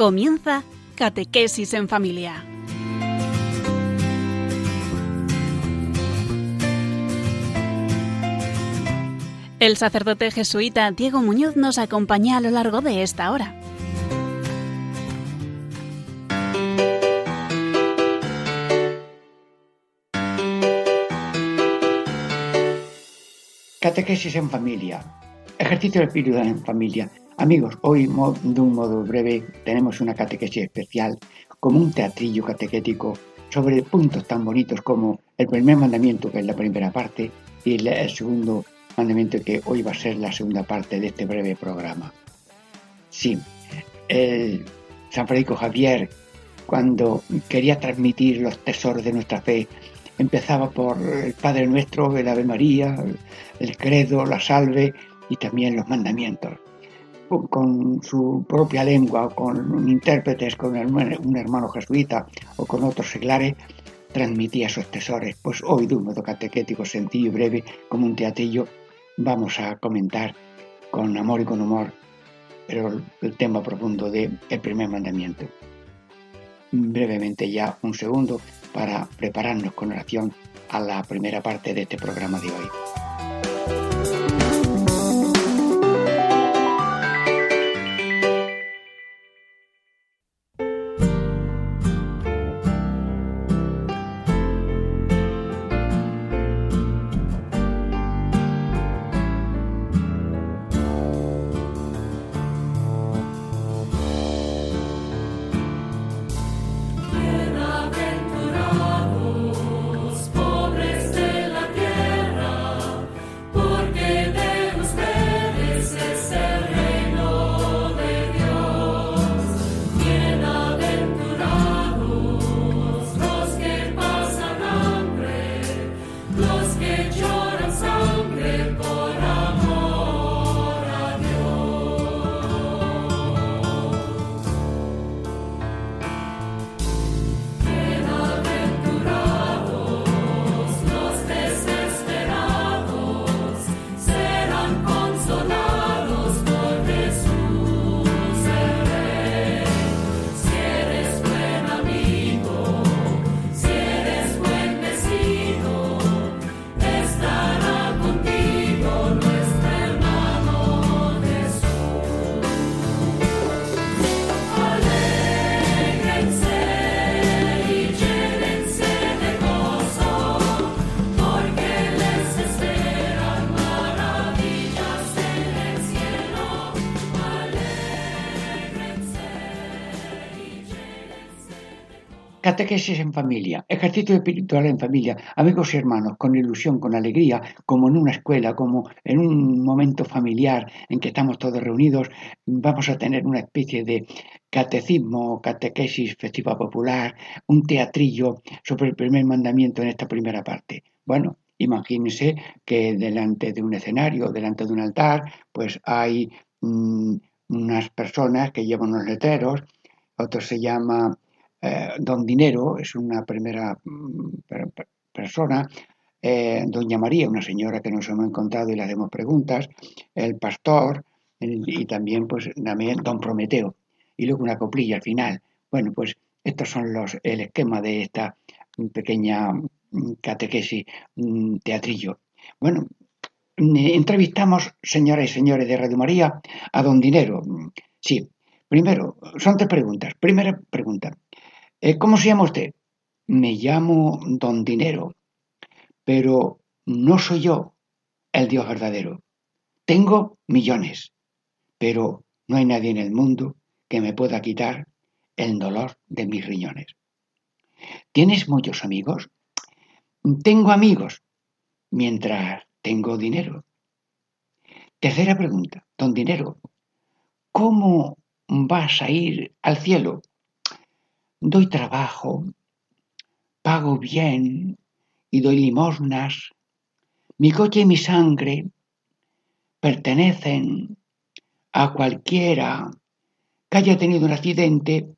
Comienza Catequesis en Familia. El sacerdote jesuita Diego Muñoz nos acompaña a lo largo de esta hora. Catequesis en familia. Ejercicio espiritual en familia. Amigos, hoy de un modo breve tenemos una catequesis especial, como un teatrillo catequético sobre puntos tan bonitos como el primer mandamiento, que es la primera parte, y el segundo mandamiento que hoy va a ser la segunda parte de este breve programa. Sí, el San Francisco Javier, cuando quería transmitir los tesoros de nuestra fe, empezaba por el Padre Nuestro, el Ave María, el Credo, la Salve y también los mandamientos. Con su propia lengua, con intérpretes, con un hermano jesuita o con otros seglares, transmitía esos tesoros. Pues hoy, de un modo catequético, sencillo y breve, como un teatillo, vamos a comentar con amor y con humor pero el tema profundo del el primer mandamiento. Brevemente ya un segundo para prepararnos con oración a la primera parte de este programa de hoy. Catequesis en familia, ejercicio espiritual en familia, amigos y hermanos, con ilusión, con alegría, como en una escuela, como en un momento familiar en que estamos todos reunidos, vamos a tener una especie de catecismo, catequesis festiva popular, un teatrillo sobre el primer mandamiento en esta primera parte. Bueno, imagínense que delante de un escenario, delante de un altar, pues hay mm, unas personas que llevan unos letreros, otro se llama eh, don Dinero es una primera mm, persona, eh, doña María, una señora que nos hemos encontrado y le hacemos preguntas, el pastor y también pues también don Prometeo y luego una coplilla al final. Bueno, pues estos son los el esquema de esta pequeña mm, catequesis teatrillo. Bueno, entrevistamos, señoras y señores de Radio María, a don Dinero. Sí, primero, son tres preguntas. Primera pregunta, ¿Cómo se llama usted? Me llamo Don Dinero, pero no soy yo el Dios verdadero. Tengo millones, pero no hay nadie en el mundo que me pueda quitar el dolor de mis riñones. ¿Tienes muchos amigos? Tengo amigos, mientras tengo dinero. Tercera pregunta, don Dinero, ¿cómo vas a ir al cielo doy trabajo, pago bien y doy limosnas. Mi coche y mi sangre pertenecen a cualquiera que haya tenido un accidente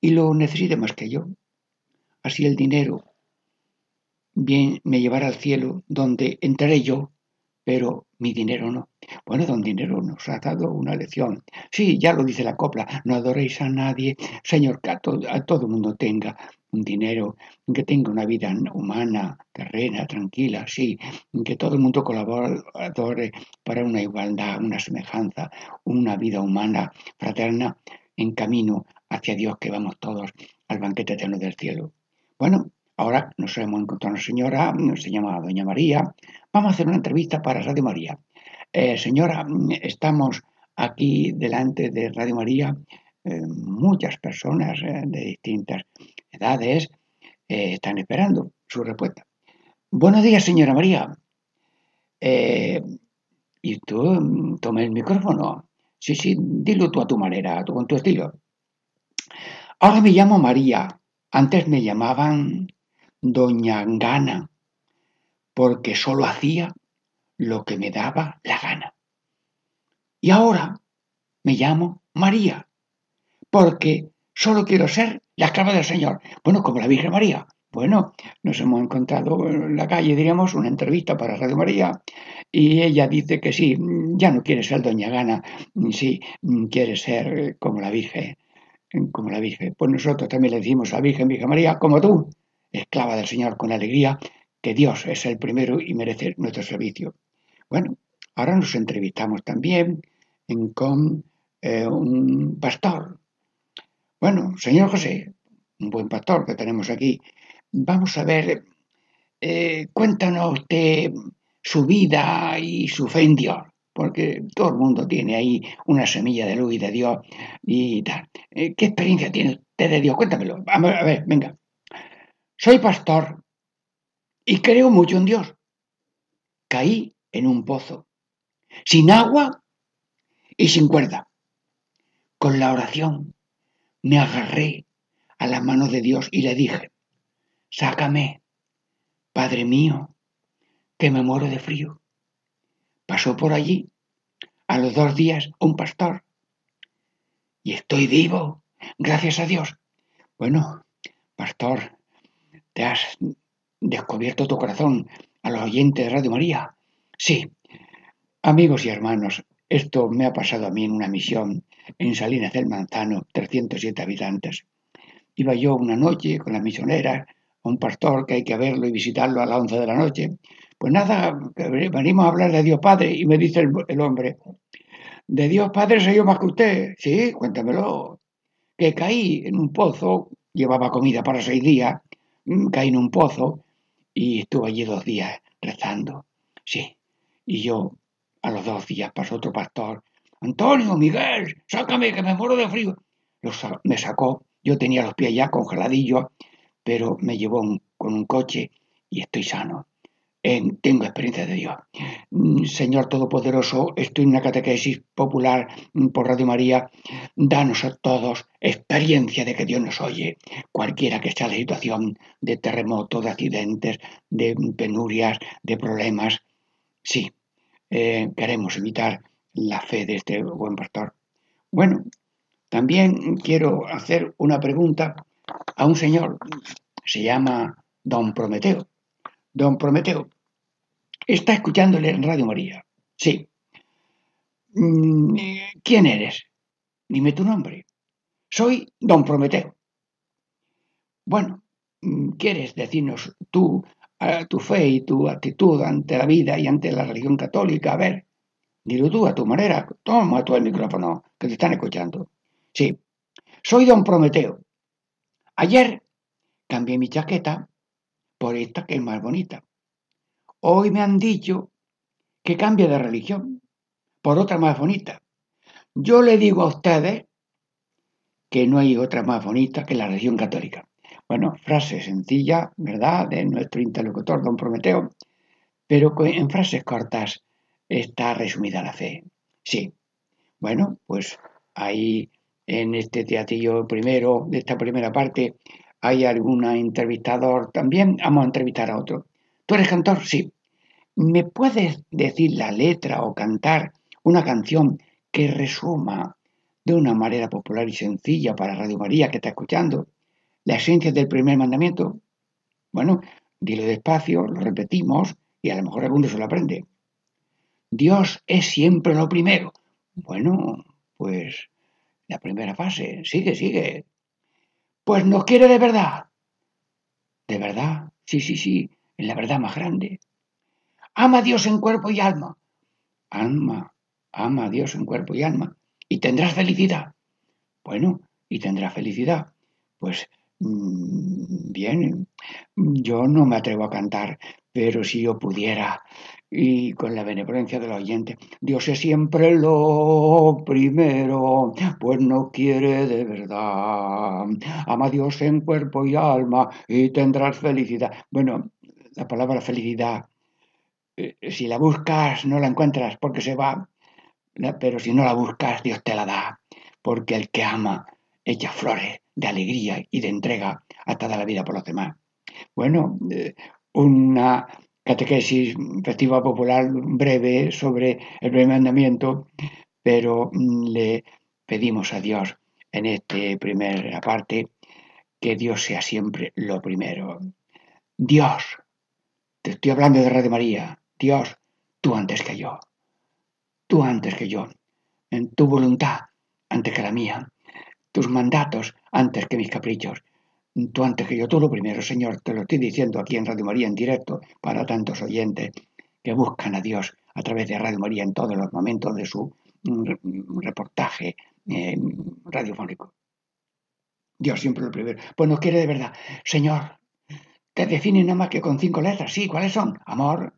y lo necesite más que yo. Así el dinero bien me llevará al cielo, donde entraré yo pero mi dinero no. Bueno, don Dinero nos ha dado una lección. Sí, ya lo dice la copla, no adoréis a nadie, Señor, que a, todo el mundo tenga un dinero, que tenga una vida humana, terrena, tranquila, sí, que todo el mundo colabore para una igualdad, una semejanza, una vida humana, fraterna, en camino hacia Dios que vamos todos al banquete eterno del cielo. Bueno, ahora nos hemos encontrado una señora, se llama Doña María, vamos a hacer una entrevista para Radio María. Eh, señora, estamos aquí delante de Radio María, eh, muchas personas eh, de distintas edades están esperando su respuesta. Buenos días, señora María. y tú, toma el micrófono. Sí, sí, dilo tú a tu manera, tú con tu estilo. Ahora me llamo María. Antes me llamaban Doña Gana, porque solo hacía lo que me daba la gana. Y ahora me llamo María, porque solo quiero ser la esclava del Señor. Bueno, como la Virgen María. Bueno, nos hemos encontrado en la calle, diríamos, una entrevista para Radio María, y ella dice que sí, ya no quiere ser Doña Gana, sí, quiere ser como la Virgen, como la Virgen. Pues nosotros también le decimos a la Virgen, Virgen María, como tú, esclava del Señor con alegría, que Dios es el primero y merece nuestro servicio. Bueno, ahora nos entrevistamos también con eh, un pastor. Bueno, señor José, un buen pastor que tenemos aquí, vamos a ver, eh, cuéntanos usted su vida y su fe en Dios, porque todo el mundo tiene ahí una semilla de luz y de Dios y tal. Eh, ¿Qué experiencia tiene usted de Dios? Cuéntamelo. a ver, venga. Soy pastor y creo mucho en Dios. Caí en un pozo, sin agua y sin cuerda. Con la oración me agarré a la mano de Dios y le dije, sácame, Padre mío, que me muero de frío. Pasó por allí, a los dos días, un pastor. Y estoy vivo, gracias a Dios. Bueno, pastor, has descubierto tu corazón a los oyentes de Radio María. Sí, amigos y hermanos, esto me ha pasado a mí en una misión en Salinas del Manzano, 307 habitantes. Iba yo una noche con la misionera, a un pastor que hay que verlo y visitarlo a las 11 de la noche. Pues nada, venimos a hablar de Dios Padre y me dice el, hombre, de Dios Padre soy yo más que usted. Sí, cuéntamelo. Que caí en un pozo, llevaba comida para seis días, caí en un pozo y estuve allí dos días rezando. Sí, y yo, a los dos días, pasó otro pastor. Antonio, Miguel, sácame que me muero de frío. me sacó, yo tenía los pies ya congeladillos, pero me llevó con un coche y estoy sano. Tengo experiencia de Dios. Mm, Señor Todopoderoso, estoy en una catequesis popular mm, por Radio María. Danos a todos experiencia de que Dios nos oye, cualquiera que sea la situación de terremoto, de accidentes, de penurias, de problemas. Sí, eh, queremos evitar la fe de este buen pastor. Bueno, también quiero hacer una pregunta a un señor, se llama Don Prometeo. Don Prometeo, está escuchándole en Radio María. Sí. Mm, ¿Quién eres? Dime tu nombre. Soy Don Prometeo. Bueno, mm, ¿quieres decirnos tú tu fe y tu actitud ante la vida y ante la religión católica. A ver, dilo tú a tu manera. Toma tú el micrófono, que te están escuchando. Sí, soy don Prometeo. Ayer cambié mi chaqueta por esta que es más bonita. Hoy me han dicho que cambie de religión por otra más bonita. Yo le digo a ustedes que no hay otra más bonita que la religión católica. Bueno, frase sencilla, ¿verdad?, de nuestro interlocutor, don Prometeo, pero en frases cortas está resumida la fe. Sí. Bueno, pues ahí en este teatrillo primero, de esta primera parte, hay algún entrevistador también. Vamos a entrevistar a otro. ¿Tú eres cantor? Sí. ¿Me puedes decir la letra o cantar una canción que resuma de una manera popular y sencilla para Radio María que está escuchando? la esencia del primer mandamiento? Bueno, dilo despacio, lo repetimos y a lo mejor alguno se lo aprende. Dios es siempre lo primero. Bueno, pues la primera fase, sigue, sigue. Pues nos quiere de verdad. ¿De verdad? Sí, sí, sí, en la verdad más grande. Ama a Dios en cuerpo y alma. Alma, ama a Dios en cuerpo y alma. Y tendrás felicidad. Bueno, y tendrás felicidad. Pues mm, bien, yo no me atrevo a cantar, pero si yo pudiera, y con la benevolencia del oyente, Dios es siempre lo primero, pues no quiere de verdad. Ama a Dios en cuerpo y alma y tendrás felicidad. Bueno, la palabra felicidad, eh, si la buscas no la encuentras porque se va, pero si no la buscas Dios te la da, porque el que ama echa flores de alegría y de entrega a toda la vida por los demás. Bueno, eh, una catequesis festiva popular breve sobre el primer mandamiento, pero mm, le pedimos a Dios en este primer parte que Dios sea siempre lo primero. Dios, te estoy hablando de Radio María, Dios, tú antes que yo, tú antes que yo, en tu voluntad antes que la mía, tus mandatos antes que mis caprichos, tú antes que yo, tú lo primero, Señor, te lo estoy diciendo aquí en Radio María en directo para tantos oyentes que buscan a Dios a través de Radio María en todos los momentos de su mm, reportaje eh, radiofónico. Dios siempre lo primero. Pues nos quiere de verdad. Señor, te define nada más que con cinco letras. Sí, ¿cuáles son? Amor.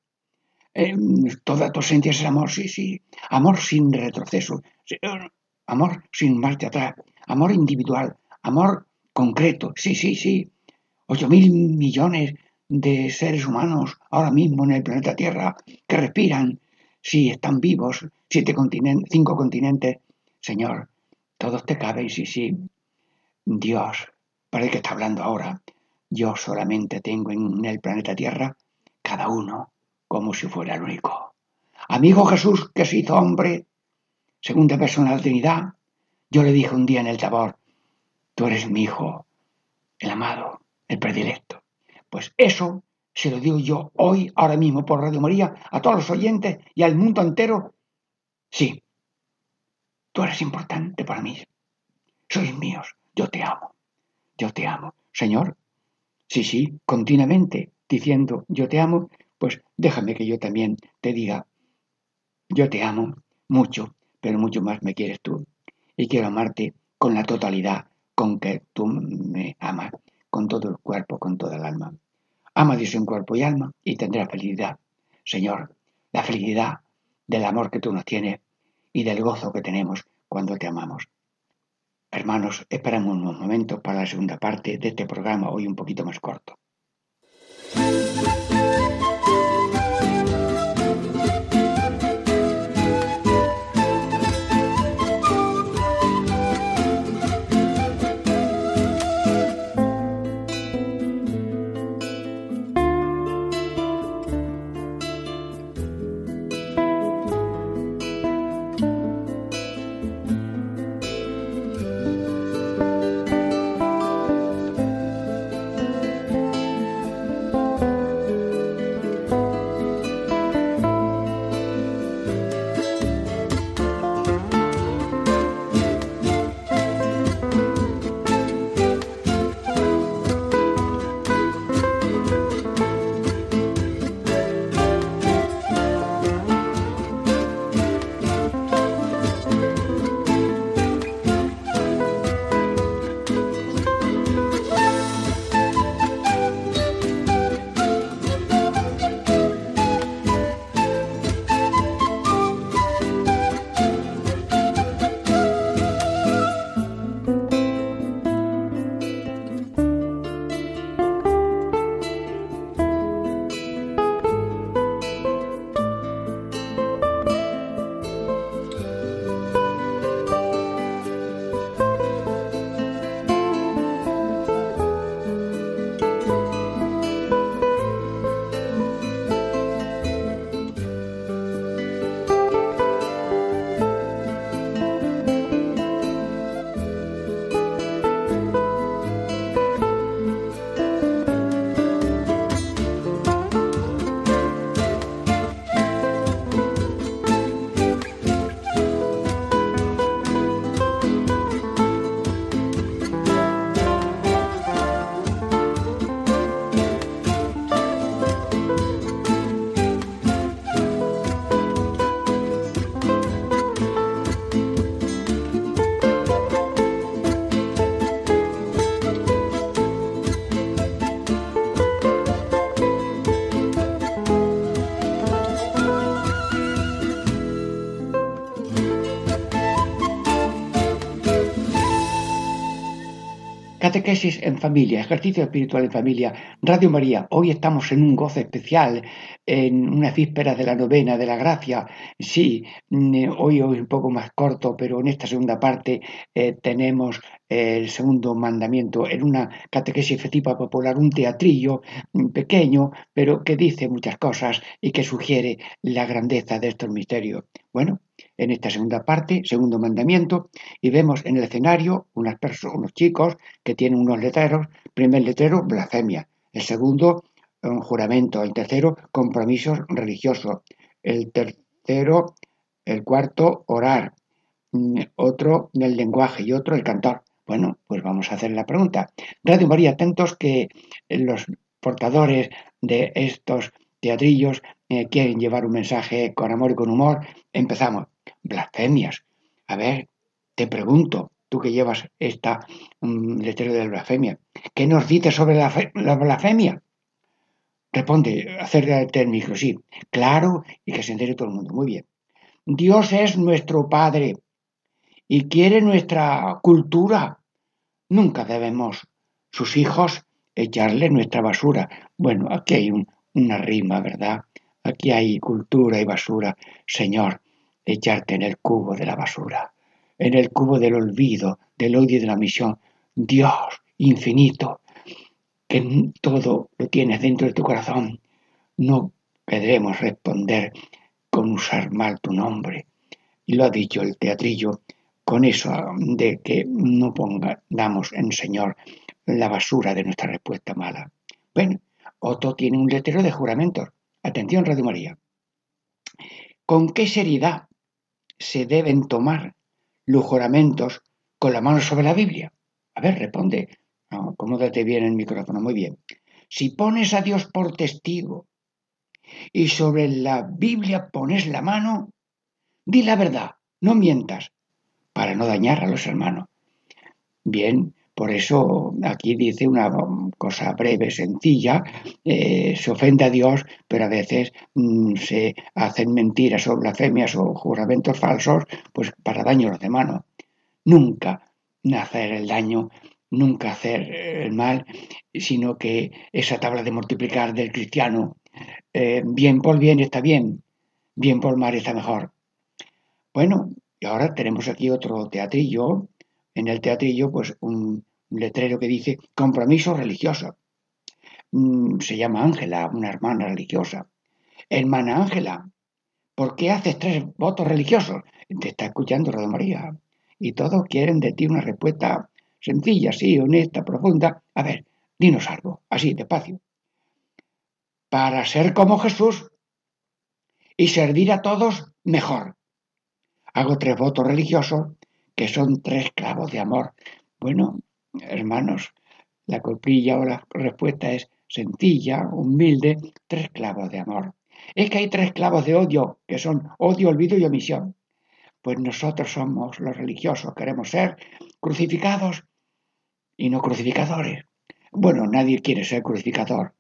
Eh, toda tu esencia es amor, sí, sí. Amor sin retroceso. Amor sin marcha atrás. Amor individual. Amor concreto. Sí, sí, sí. Ocho mil millones de seres humanos ahora mismo en el planeta Tierra que respiran, si están vivos, siete continentes, cinco continentes. Señor, todos te caben, sí, sí. Dios, para el que está hablando ahora, yo solamente tengo en el planeta Tierra cada uno como si fuera el único. Amigo Jesús que se hizo hombre, segunda persona de la Trinidad, yo le dije un día en el Tabor, Tú eres mi hijo, el amado, el predilecto. Pues eso se lo digo yo hoy, ahora mismo, por Radio María, a todos los oyentes y al mundo entero. Sí, tú eres importante para mí. Sois míos, yo te amo, yo te amo. Señor, sí, sí, continuamente diciendo yo te amo, pues déjame que yo también te diga, yo te amo mucho, pero mucho más me quieres tú. Y quiero amarte con la totalidad con que tú me amas con todo el cuerpo, con toda el alma. Ama Dios en cuerpo y alma y tendrás felicidad. Señor, la felicidad del amor que tú nos tienes y del gozo que tenemos cuando te amamos. Hermanos, esperamos unos momentos para la segunda parte de este programa, hoy un poquito más corto. Catequesis en familia, ejercicio espiritual en familia, Radio María. Hoy estamos en un gozo especial, en una víspera de la novena de la gracia. Sí, mm, hoy es un poco más corto, pero en esta segunda parte eh, tenemos el segundo mandamiento en una catequesis tipo popular, un teatrillo mm, pequeño, pero que dice muchas cosas y que sugiere la grandeza de estos misterios. Bueno, en esta segunda parte, segundo mandamiento, y vemos en el escenario unas unos chicos que tienen unos letreros. Primer letrero, blasfemia. El segundo, un juramento. El tercero, compromisos religiosos. El tercero, el cuarto, orar. Mm, otro, el lenguaje y otro, el cantar. Bueno, pues vamos a hacer la pregunta. Radio María, atentos que los portadores de estos teatrillos eh, quieren llevar un mensaje con amor y con humor. Empezamos blasfemias. A ver, te pregunto, tú que llevas esta um, letrero de blasfemia, ¿qué nos dices sobre la, la blasfemia? Responde, acércate al micro, sí, claro, y que se entere todo el mundo. Muy bien. Dios es nuestro Padre y quiere nuestra cultura. Nunca debemos, sus hijos, echarle nuestra basura. Bueno, aquí hay una rima, ¿verdad? Aquí hay cultura y basura. Señor, echarte en el cubo de la basura, en el cubo del olvido, del odio y de la misión. Dios infinito, que todo lo tienes dentro de tu corazón, no podremos responder con usar mal tu nombre. Y lo ha dicho el teatrillo con eso de que no pongamos en Señor la basura de nuestra respuesta mala. Bueno, Otto tiene un letrero de juramentos. Atención, Radio María. ¿Con qué seriedad se deben tomar los juramentos con la mano sobre la Biblia? A ver, responde. acomódate bien el micrófono. Muy bien. Si pones a Dios por testigo y sobre la Biblia pones la mano, di la verdad, no mientas, para no dañar a los hermanos. Bien, por eso aquí dice una cosa breve, sencilla, eh, se ofende a Dios, pero a veces mm, se hacen mentiras o blasfemias o juramentos falsos, pues para daño a los demás. Nunca hacer el daño, nunca hacer el mal, sino que esa tabla de multiplicar del cristiano, eh, bien por bien está bien, bien por mal está mejor. Bueno, y ahora tenemos aquí otro teatrillo en el teatrillo, pues un letrero que dice compromiso religioso. Mm, se llama Ángela, una hermana religiosa. Hermana Ángela, ¿por qué haces tres votos religiosos? Te está escuchando Radio María. Y todos quieren de ti una respuesta sencilla, sí, honesta, profunda. A ver, dinos algo, así, despacio. Para ser como Jesús y servir a todos mejor. Hago tres votos religiosos que son tres clavos de amor. Bueno, hermanos, la copilla o la respuesta es sencilla, humilde, tres clavos de amor. Es que hay tres clavos de odio, que son odio, olvido y omisión. Pues nosotros somos los religiosos, queremos ser crucificados y no crucificadores. Bueno, nadie quiere ser crucificador,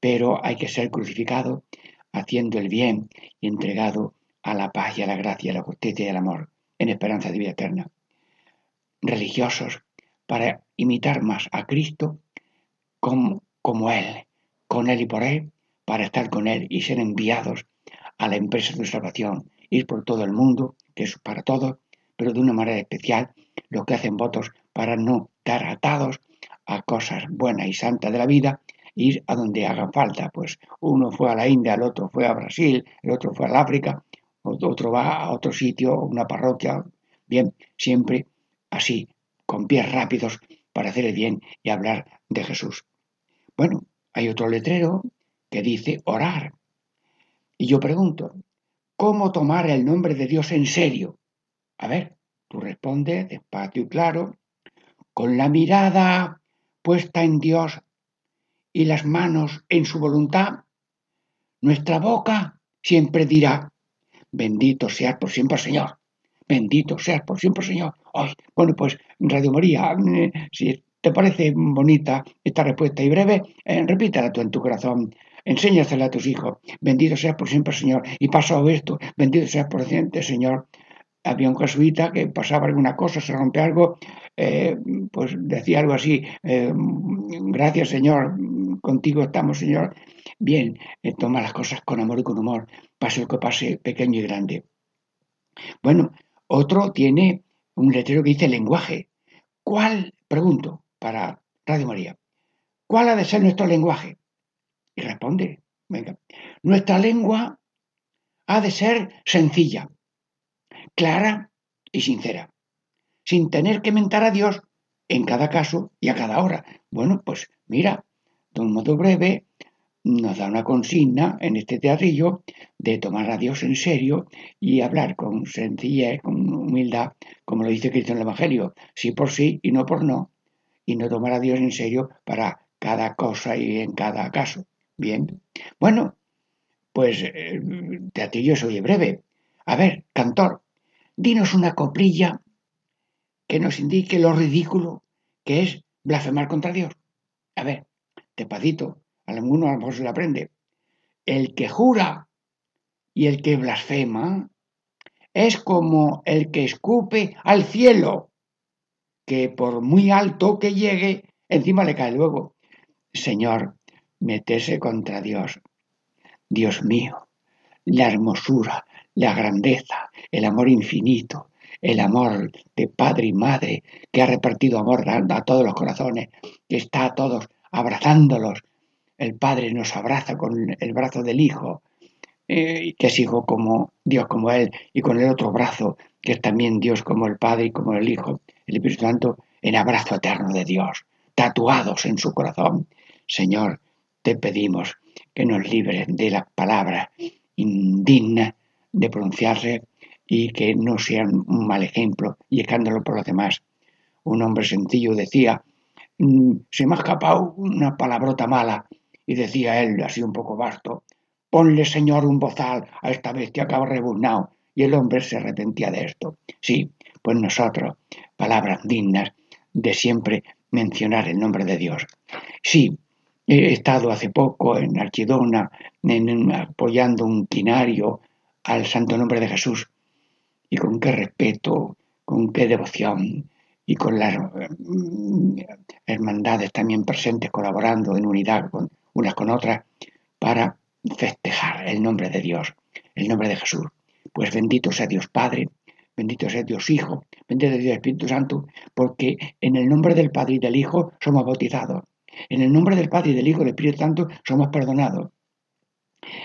pero hay que ser crucificado haciendo el bien y entregado a la paz y a la gracia, a la justicia y al amor en esperanza de vida eterna. Religiosos para imitar más a Cristo como, Él, con Él y por Él, para estar con Él y ser enviados a la empresa de salvación, ir por todo el mundo, que es para todos, pero de una manera especial, lo que hacen votos para no estar atados a cosas buenas y santas de la vida, ir a donde hagan falta. Pues uno fue a la India, el otro fue a Brasil, el otro fue al África, otro va a otro sitio, una parroquia, bien, siempre así, con pies rápidos para hacer el bien y hablar de Jesús. Bueno, hay otro letrero que dice orar. Y yo pregunto, ¿cómo tomar el nombre de Dios en serio? A ver, tú respondes despacio y claro, con la mirada puesta en Dios y las manos en su voluntad, nuestra boca siempre dirá, Bendito seas por siempre, Señor. Bendito seas por siempre, Señor. bueno, pues Radio María, eh, si te parece bonita esta respuesta y breve, eh, repítela tú en tu corazón. Enséñasela a tus hijos. Bendito seas por siempre, Señor. Y pasado esto, bendito seas por siempre, Señor. había un jesuita que pasaba alguna cosa, se rompe algo, eh, pues decía algo así, gracias Señor, contigo estamos Señor. Bien, toma las cosas con amor y con humor, pase lo que pase, pequeño y grande. Bueno, otro tiene un letrero que dice lenguaje. ¿Cuál, pregunto, para Radio María, cuál ha de ser nuestro lenguaje? Y responde, venga, nuestra lengua ha de ser sencilla, clara y sincera, sin tener que mentar a Dios en cada caso y a cada hora. Bueno, pues mira, de un modo breve, nos da una consigna en este teatrillo de tomar a Dios en serio y hablar con sencillez, con humildad, como lo dice Cristo en el Evangelio, sí por sí y no por no, y no tomar a Dios en serio para cada cosa y en cada caso. Bien, bueno, pues eh, teatrillo se oye breve. A ver, cantor, dinos una coplilla que nos indique lo ridículo que es blasfemar contra Dios. A ver, tepadito, alguno a lo mejor se lo aprende. El que jura y el que blasfema es como el que escupe al cielo, que por muy alto que llegue, encima le cae luego. Señor, metese contra Dios. Dios mío, la hermosura, la grandeza, el amor infinito, el amor de padre y madre que ha repartido amor a todos los corazones, que está a todos abrazándolos el Padre nos abraza con el brazo del Hijo, eh, que es Hijo como Dios como Él, y con el otro brazo, que es también Dios como el Padre y como el Hijo, el Espíritu Santo, en abrazo eterno de Dios, tatuados en su corazón. Señor, te pedimos que nos libres de las palabras indignas de pronunciarse y que no sean un mal ejemplo y escándalo por los demás. Un hombre sencillo decía, mm, se me ha escapado una palabrota mala y decía él, así un poco vasto, ponle, señor, un bozal a esta bestia que ha rebuznado. Y el hombre se arrepentía de esto. Sí, pues nosotros, palabras dignas de siempre mencionar el nombre de Dios. Sí, he estado hace poco en Archidona apoyando un quinario al santo nombre de Jesús. Y con qué respeto, con qué devoción y con las mm, hermandades también presentes colaborando en unidad con, unas con otras para festejar el nombre de Dios, el nombre de Jesús. Pues bendito sea Dios Padre, bendito sea Dios Hijo, bendito sea Dios Espíritu Santo, porque en el nombre del Padre y del Hijo somos bautizados. En el nombre del Padre y del Hijo y del Espíritu Santo somos perdonados.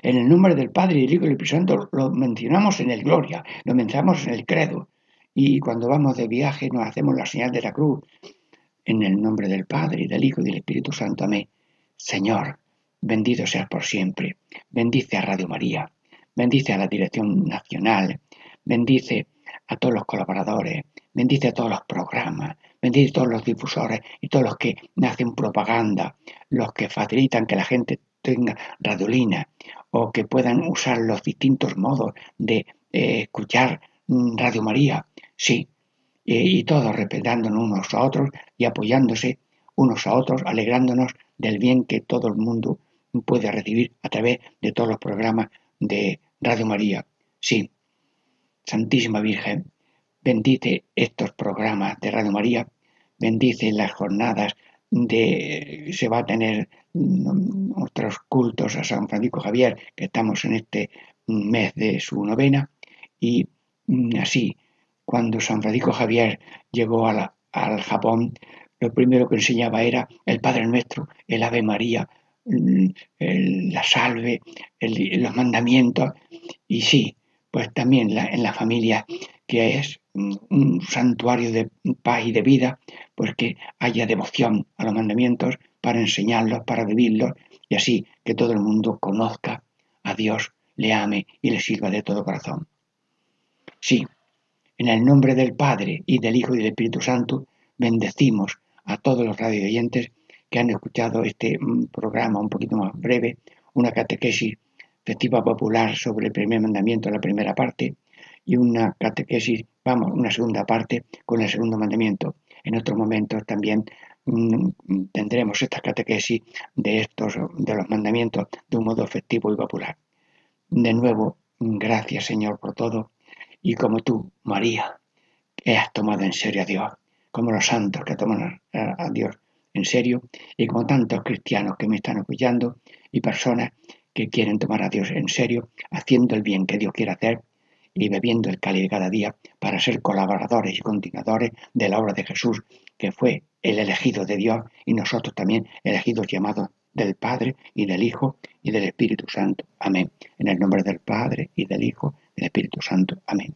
En el nombre del Padre y del Hijo y del Espíritu Santo lo mencionamos en el Gloria, lo mencionamos en el Credo. Y cuando vamos de viaje nos hacemos la señal de la cruz. En el nombre del Padre y del Hijo y del Espíritu Santo. Amén. Señor, Bendito seas por siempre. Bendice a Radio María. Bendice a la Dirección Nacional. Bendice a todos los colaboradores. Bendice a todos los programas. Bendice a todos los difusores y todos los que hacen propaganda. Los que facilitan que la gente tenga radiolina o que puedan usar los distintos modos de eh, escuchar mm, Radio María. Sí, y todos respetándonos unos a otros y apoyándose unos a otros, alegrándonos del bien que todo el mundo puede recibir a través de todos los programas de Radio María. Sí, Santísima Virgen, bendice estos programas de Radio María, bendice las jornadas de se va a tener nuestros cultos a San Francisco Javier, que estamos en este mes de su novena, y así, cuando San Francisco Javier llegó al Japón, lo primero que enseñaba era el Padre Nuestro, el Ave María, la salve, los mandamientos, y sí, pues también en la familia, que es un santuario de paz y de vida, pues que haya devoción a los mandamientos para enseñarlos, para vivirlos, y así que todo el mundo conozca a Dios, le ame y le sirva de todo corazón. Sí, en el nombre del Padre y del Hijo y del Espíritu Santo, bendecimos a todos los radio oyentes que han escuchado este mm, programa un poquito más breve, una catequesis festiva popular sobre el primer mandamiento, la primera parte, y una catequesis, vamos, una segunda parte con el segundo mandamiento. En otros momentos también mm, tendremos esta catequesis de estos, de los mandamientos de un modo festivo y popular. De nuevo, gracias Señor por todo y como tú, María, que has tomado en serio a Dios, como los santos que toman a, Dios en serio, y como tantos cristianos que me están apoyando y personas que quieren tomar a Dios en serio, haciendo el bien que Dios quiere hacer y bebiendo el cáliz cada día para ser colaboradores y continuadores de la obra de Jesús, que fue el elegido de Dios y nosotros también elegidos llamados del Padre y del Hijo y del Espíritu Santo. Amén. En el nombre del Padre y del Hijo y del Espíritu Santo. Amén.